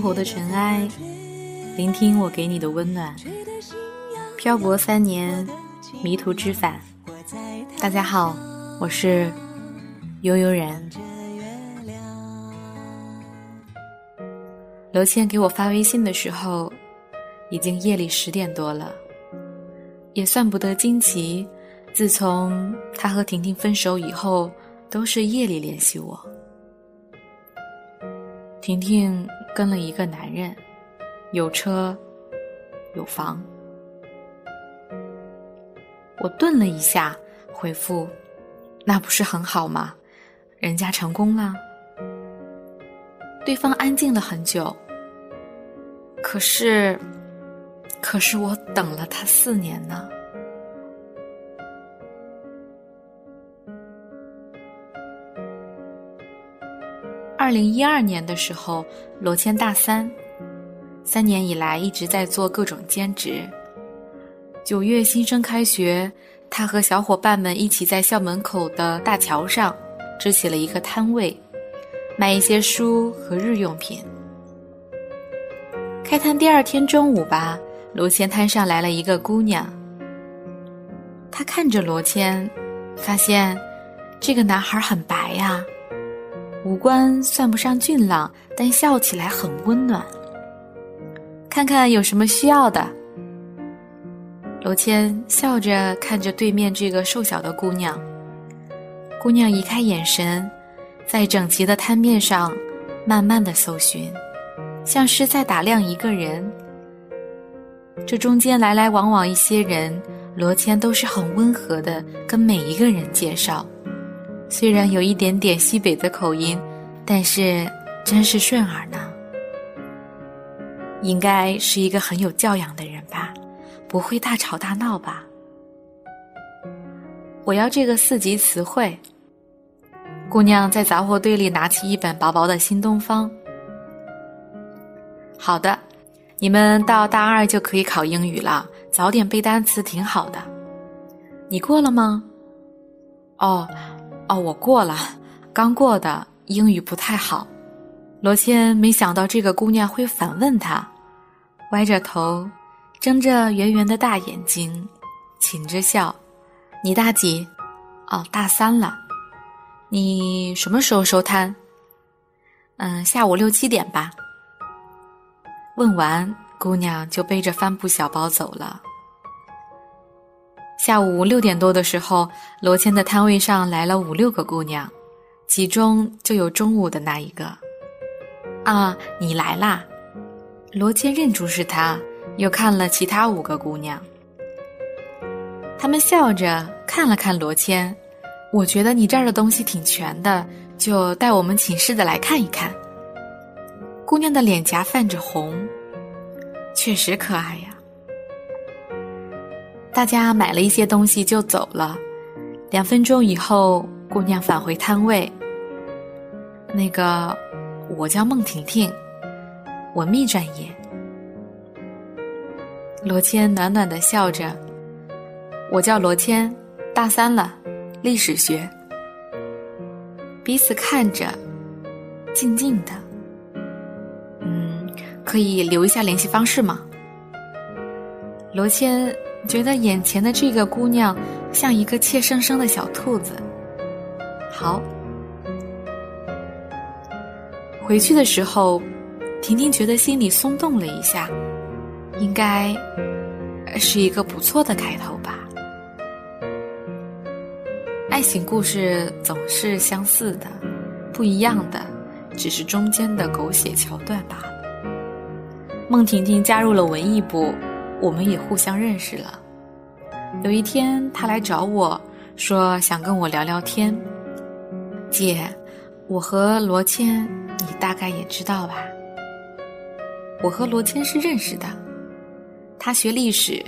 活的尘埃，聆听我给你的温暖。漂泊三年，迷途知返。大家好，我是悠悠然。刘倩给我发微信的时候，已经夜里十点多了，也算不得惊奇。自从他和婷婷分手以后，都是夜里联系我。婷婷跟了一个男人，有车，有房。我顿了一下，回复：“那不是很好吗？人家成功了。”对方安静了很久。可是，可是我等了他四年呢。二零一二年的时候，罗谦大三，三年以来一直在做各种兼职。九月新生开学，他和小伙伴们一起在校门口的大桥上支起了一个摊位，卖一些书和日用品。开摊第二天中午吧，罗谦摊上来了一个姑娘。他看着罗谦，发现这个男孩很白呀。五官算不上俊朗，但笑起来很温暖。看看有什么需要的。罗谦笑着看着对面这个瘦小的姑娘。姑娘移开眼神，在整齐的摊面上慢慢的搜寻，像是在打量一个人。这中间来来往往一些人，罗谦都是很温和的跟每一个人介绍。虽然有一点点西北的口音，但是真是顺耳呢。应该是一个很有教养的人吧，不会大吵大闹吧？我要这个四级词汇。姑娘在杂货堆里拿起一本薄薄的新东方。好的，你们到大二就可以考英语了，早点背单词挺好的。你过了吗？哦。哦，我过了，刚过的英语不太好。罗茜没想到这个姑娘会反问他，歪着头，睁着圆圆的大眼睛，噙着笑：“你大几？哦，大三了。你什么时候收摊？嗯，下午六七点吧。”问完，姑娘就背着帆布小包走了。下午六点多的时候，罗谦的摊位上来了五六个姑娘，其中就有中午的那一个。啊，你来啦！罗谦认出是他，又看了其他五个姑娘。他们笑着看了看罗谦，我觉得你这儿的东西挺全的，就带我们寝室的来看一看。姑娘的脸颊泛着红，确实可爱呀。大家买了一些东西就走了。两分钟以后，姑娘返回摊位。那个，我叫孟婷婷，文秘专业。罗谦暖暖的笑着。我叫罗谦，大三了，历史学。彼此看着，静静的。嗯，可以留一下联系方式吗？罗谦。觉得眼前的这个姑娘像一个怯生生的小兔子。好，回去的时候，婷婷觉得心里松动了一下，应该是一个不错的开头吧。爱情故事总是相似的，不一样的只是中间的狗血桥段罢了。孟婷婷加入了文艺部。我们也互相认识了。有一天，他来找我说想跟我聊聊天。姐，我和罗谦，你大概也知道吧？我和罗谦是认识的。他学历史，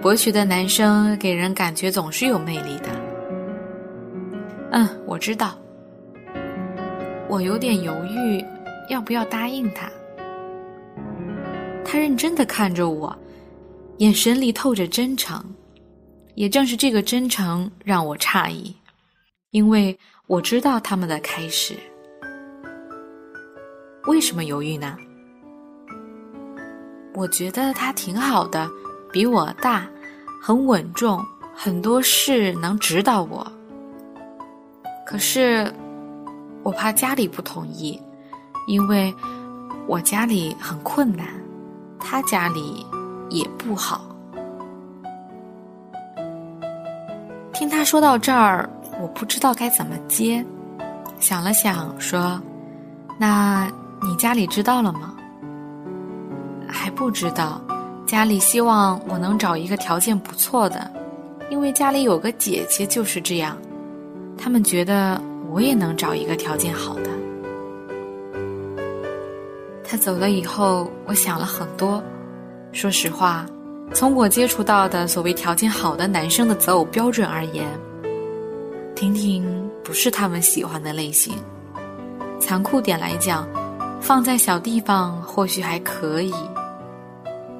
博学的男生给人感觉总是有魅力的。嗯，我知道。我有点犹豫，要不要答应他？他认真的看着我。眼神里透着真诚，也正是这个真诚让我诧异，因为我知道他们的开始。为什么犹豫呢？我觉得他挺好的，比我大，很稳重，很多事能指导我。可是，我怕家里不同意，因为我家里很困难，他家里也不好。听他说到这儿，我不知道该怎么接，想了想说：“那你家里知道了吗？”还不知道，家里希望我能找一个条件不错的，因为家里有个姐姐就是这样，他们觉得我也能找一个条件好的。他走了以后，我想了很多，说实话。从我接触到的所谓条件好的男生的择偶标准而言，婷婷不是他们喜欢的类型。残酷点来讲，放在小地方或许还可以，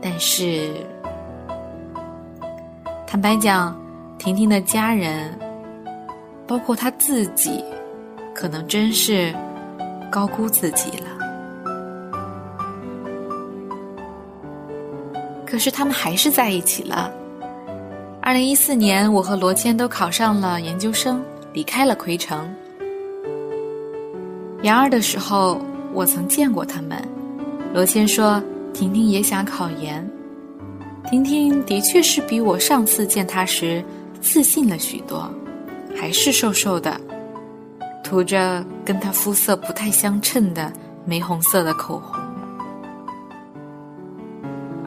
但是坦白讲，婷婷的家人，包括她自己，可能真是高估自己了。可是他们还是在一起了。二零一四年，我和罗谦都考上了研究生，离开了奎城。研二的时候，我曾见过他们。罗谦说：“婷婷也想考研。”婷婷的确是比我上次见她时自信了许多，还是瘦瘦的，涂着跟她肤色不太相称的玫红色的口红。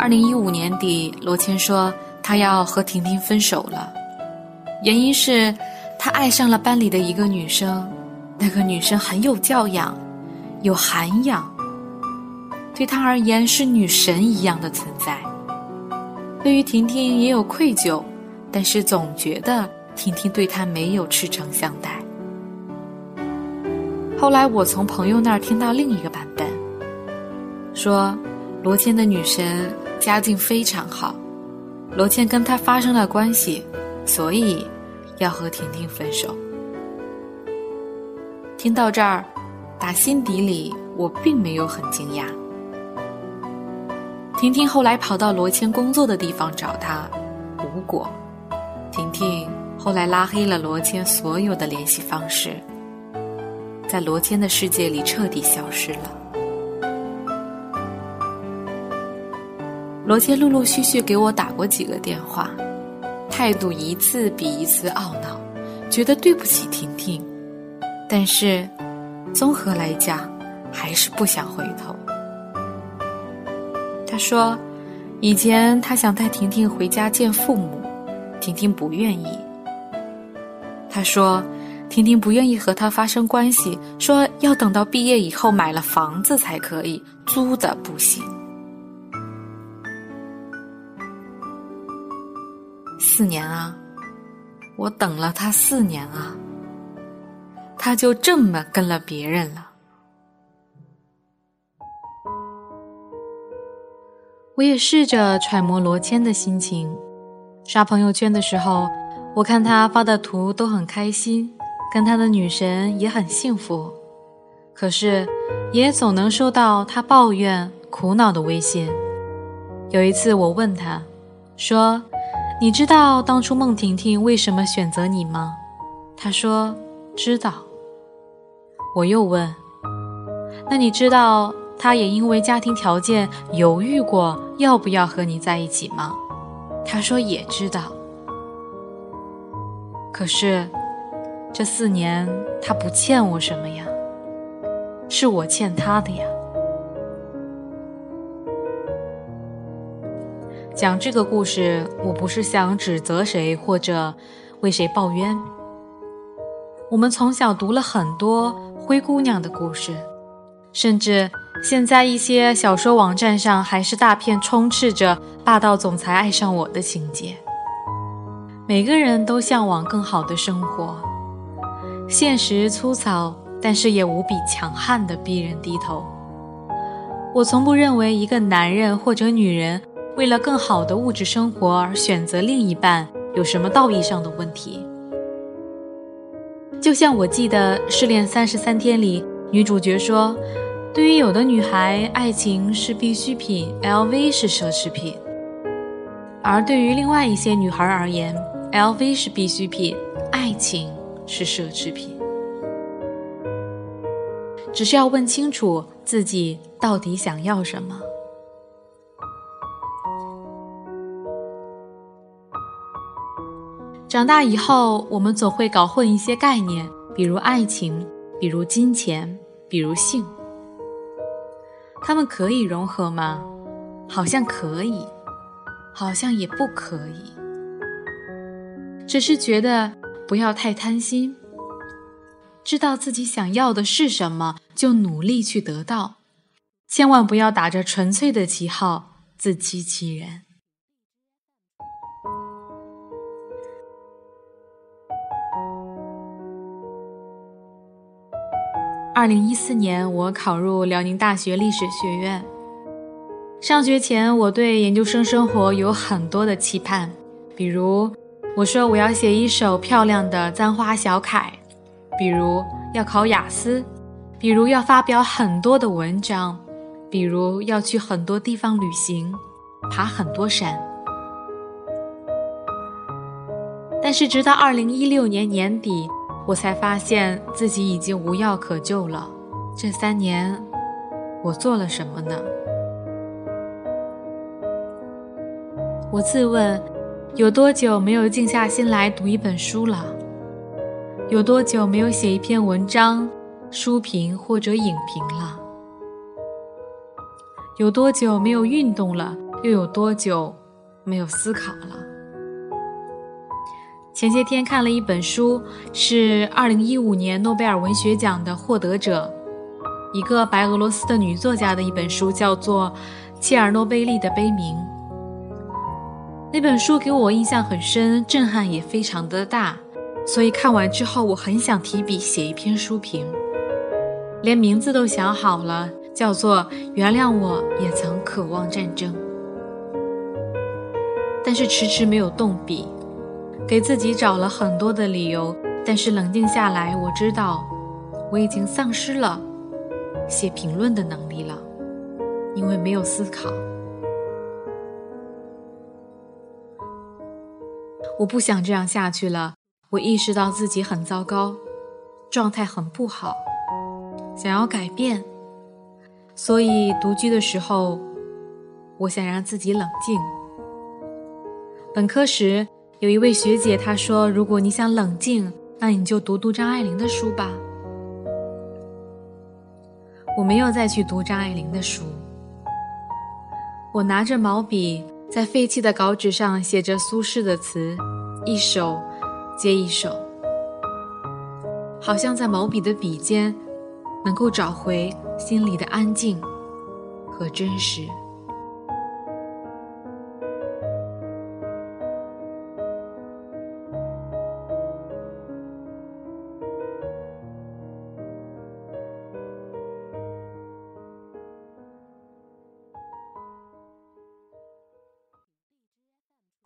二零一五年底，罗谦说他要和婷婷分手了，原因是他爱上了班里的一个女生，那个女生很有教养，有涵养，对他而言是女神一样的存在。对于婷婷也有愧疚，但是总觉得婷婷对他没有赤诚相待。后来我从朋友那儿听到另一个版本，说罗谦的女神。家境非常好，罗茜跟他发生了关系，所以要和婷婷分手。听到这儿，打心底里我并没有很惊讶。婷婷后来跑到罗茜工作的地方找他，无果。婷婷后来拉黑了罗茜所有的联系方式，在罗茜的世界里彻底消失了。罗杰陆陆续续给我打过几个电话，态度一次比一次懊恼，觉得对不起婷婷，但是综合来讲，还是不想回头。他说，以前他想带婷婷回家见父母，婷婷不愿意。他说，婷婷不愿意和他发生关系，说要等到毕业以后买了房子才可以，租的不行。四年啊，我等了他四年啊，他就这么跟了别人了。我也试着揣摩罗谦的心情，刷朋友圈的时候，我看他发的图都很开心，跟他的女神也很幸福，可是也总能收到他抱怨、苦恼的微信。有一次我问他，说。你知道当初孟婷婷为什么选择你吗？他说知道。我又问，那你知道他也因为家庭条件犹豫过要不要和你在一起吗？他说也知道。可是这四年他不欠我什么呀？是我欠他的呀。讲这个故事，我不是想指责谁或者为谁抱冤。我们从小读了很多灰姑娘的故事，甚至现在一些小说网站上还是大片充斥着霸道总裁爱上我的情节。每个人都向往更好的生活，现实粗糙，但是也无比强悍的逼人低头。我从不认为一个男人或者女人。为了更好的物质生活而选择另一半，有什么道义上的问题？就像我记得《失恋三十三天》里女主角说：“对于有的女孩，爱情是必需品，LV 是奢侈品；而对于另外一些女孩而言，LV 是必需品，爱情是奢侈品。只是要问清楚自己到底想要什么。长大以后，我们总会搞混一些概念，比如爱情，比如金钱，比如性。他们可以融合吗？好像可以，好像也不可以。只是觉得不要太贪心，知道自己想要的是什么，就努力去得到，千万不要打着纯粹的旗号自欺欺人。二零一四年，我考入辽宁大学历史学院。上学前，我对研究生生活有很多的期盼，比如我说我要写一首漂亮的簪花小楷，比如要考雅思，比如要发表很多的文章，比如要去很多地方旅行，爬很多山。但是，直到二零一六年年底。我才发现自己已经无药可救了。这三年，我做了什么呢？我自问，有多久没有静下心来读一本书了？有多久没有写一篇文章、书评或者影评了？有多久没有运动了？又有多久没有思考了？前些天看了一本书，是二零一五年诺贝尔文学奖的获得者，一个白俄罗斯的女作家的一本书，叫做《切尔诺贝利的悲鸣》。那本书给我印象很深，震撼也非常的大，所以看完之后，我很想提笔写一篇书评，连名字都想好了，叫做《原谅我也曾渴望战争》，但是迟迟没有动笔。给自己找了很多的理由，但是冷静下来，我知道我已经丧失了写评论的能力了，因为没有思考。我不想这样下去了，我意识到自己很糟糕，状态很不好，想要改变，所以独居的时候，我想让自己冷静。本科时。有一位学姐，她说：“如果你想冷静，那你就读读张爱玲的书吧。”我没有再去读张爱玲的书，我拿着毛笔，在废弃的稿纸上写着苏轼的词，一首接一首，好像在毛笔的笔尖，能够找回心里的安静和真实。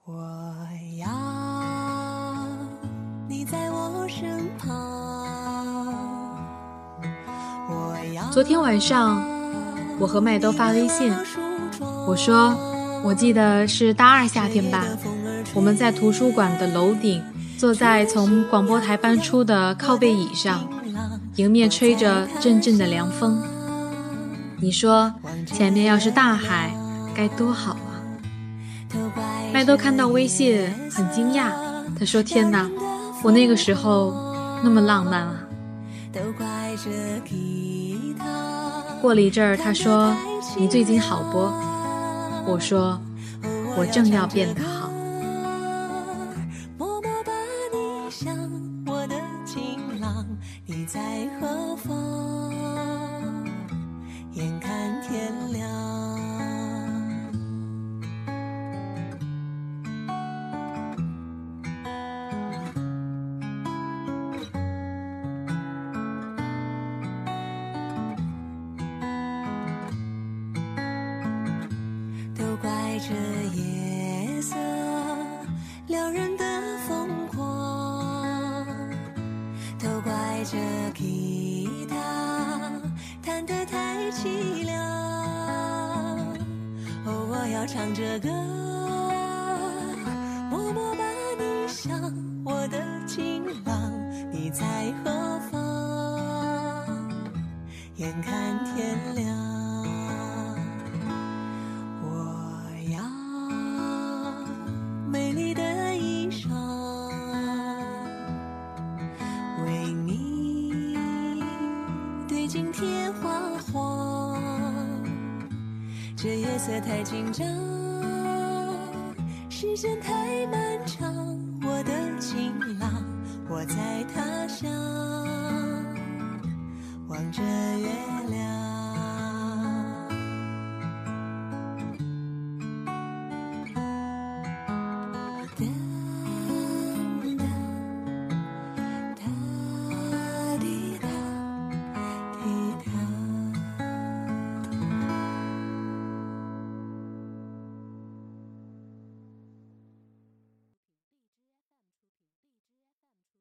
我要你在我身旁昨天晚上，我和麦兜发微信，我说，我记得是大二夏天吧，我们在图书馆的楼顶，坐在从广播台搬出的靠背椅上，迎面吹着阵阵的凉风。你说前面要是大海，该多好！麦兜看到微信很惊讶，他说：“天哪，我那个时候那么浪漫啊！”过了一阵儿，他说：“你最近好不？”我说：“我正要变得好。”唱着歌，默默把你想，我的情郎，你在何方？眼看天亮，我要美丽的衣裳，为你对镜贴花黄。这夜色太紧张，时间